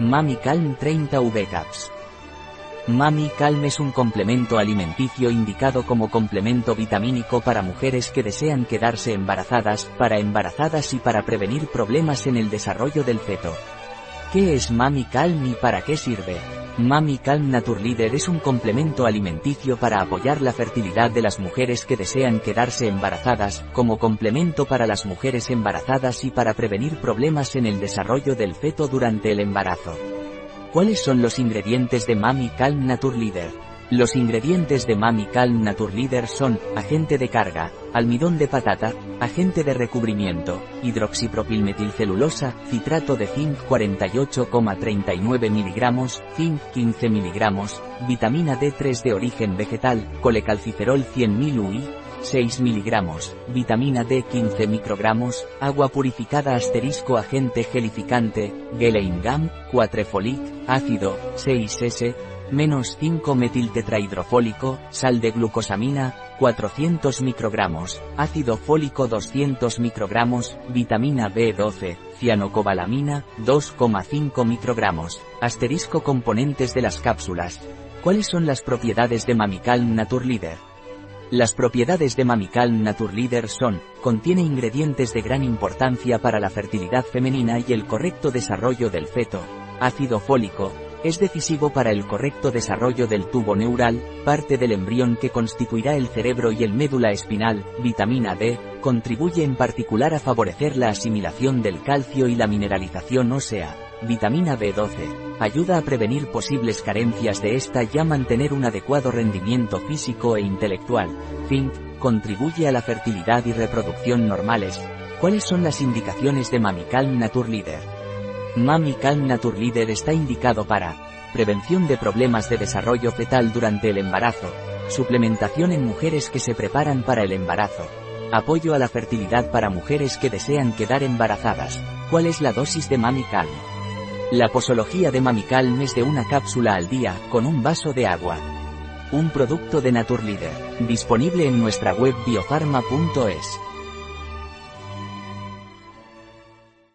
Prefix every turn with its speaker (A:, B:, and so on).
A: Mami Calm 30 V Caps. Mami Calm es un complemento alimenticio indicado como complemento vitamínico para mujeres que desean quedarse embarazadas, para embarazadas y para prevenir problemas en el desarrollo del feto. ¿Qué es Mami Calm y para qué sirve? Mami Calm Naturleader es un complemento alimenticio para apoyar la fertilidad de las mujeres que desean quedarse embarazadas, como complemento para las mujeres embarazadas y para prevenir problemas en el desarrollo del feto durante el embarazo. ¿Cuáles son los ingredientes de Mami Calm Naturleader? Los ingredientes de Mami Calm Naturleader son, agente de carga, almidón de patata, agente de recubrimiento, hidroxipropilmetilcelulosa, citrato de zinc 48,39 mg, zinc 15 mg, vitamina D3 de origen vegetal, colecalciferol 100.000 UI, 6 mg, vitamina D 15 microgramos, agua purificada asterisco agente gelificante, Geleingam, 4 folic, ácido, 6S, menos 5 metiltetrahidrofólico, sal de glucosamina, 400 microgramos, ácido fólico 200 microgramos, vitamina B12, cianocobalamina, 2,5 microgramos, asterisco componentes de las cápsulas. ¿Cuáles son las propiedades de Mamicalm Naturleader? Las propiedades de Mamicalm Naturleader son, contiene ingredientes de gran importancia para la fertilidad femenina y el correcto desarrollo del feto, ácido fólico, es decisivo para el correcto desarrollo del tubo neural, parte del embrión que constituirá el cerebro y el médula espinal, vitamina D, contribuye en particular a favorecer la asimilación del calcio y la mineralización ósea. Vitamina B12, ayuda a prevenir posibles carencias de esta y a mantener un adecuado rendimiento físico e intelectual. Zinc, contribuye a la fertilidad y reproducción normales. ¿Cuáles son las indicaciones de Mamicalm Naturleader? Mami Calm Naturleader está indicado para prevención de problemas de desarrollo fetal durante el embarazo, suplementación en mujeres que se preparan para el embarazo, apoyo a la fertilidad para mujeres que desean quedar embarazadas. ¿Cuál es la dosis de Mami Calm? La posología de Mami Calm es de una cápsula al día, con un vaso de agua. Un producto de Naturleader, disponible en nuestra web biofarma.es.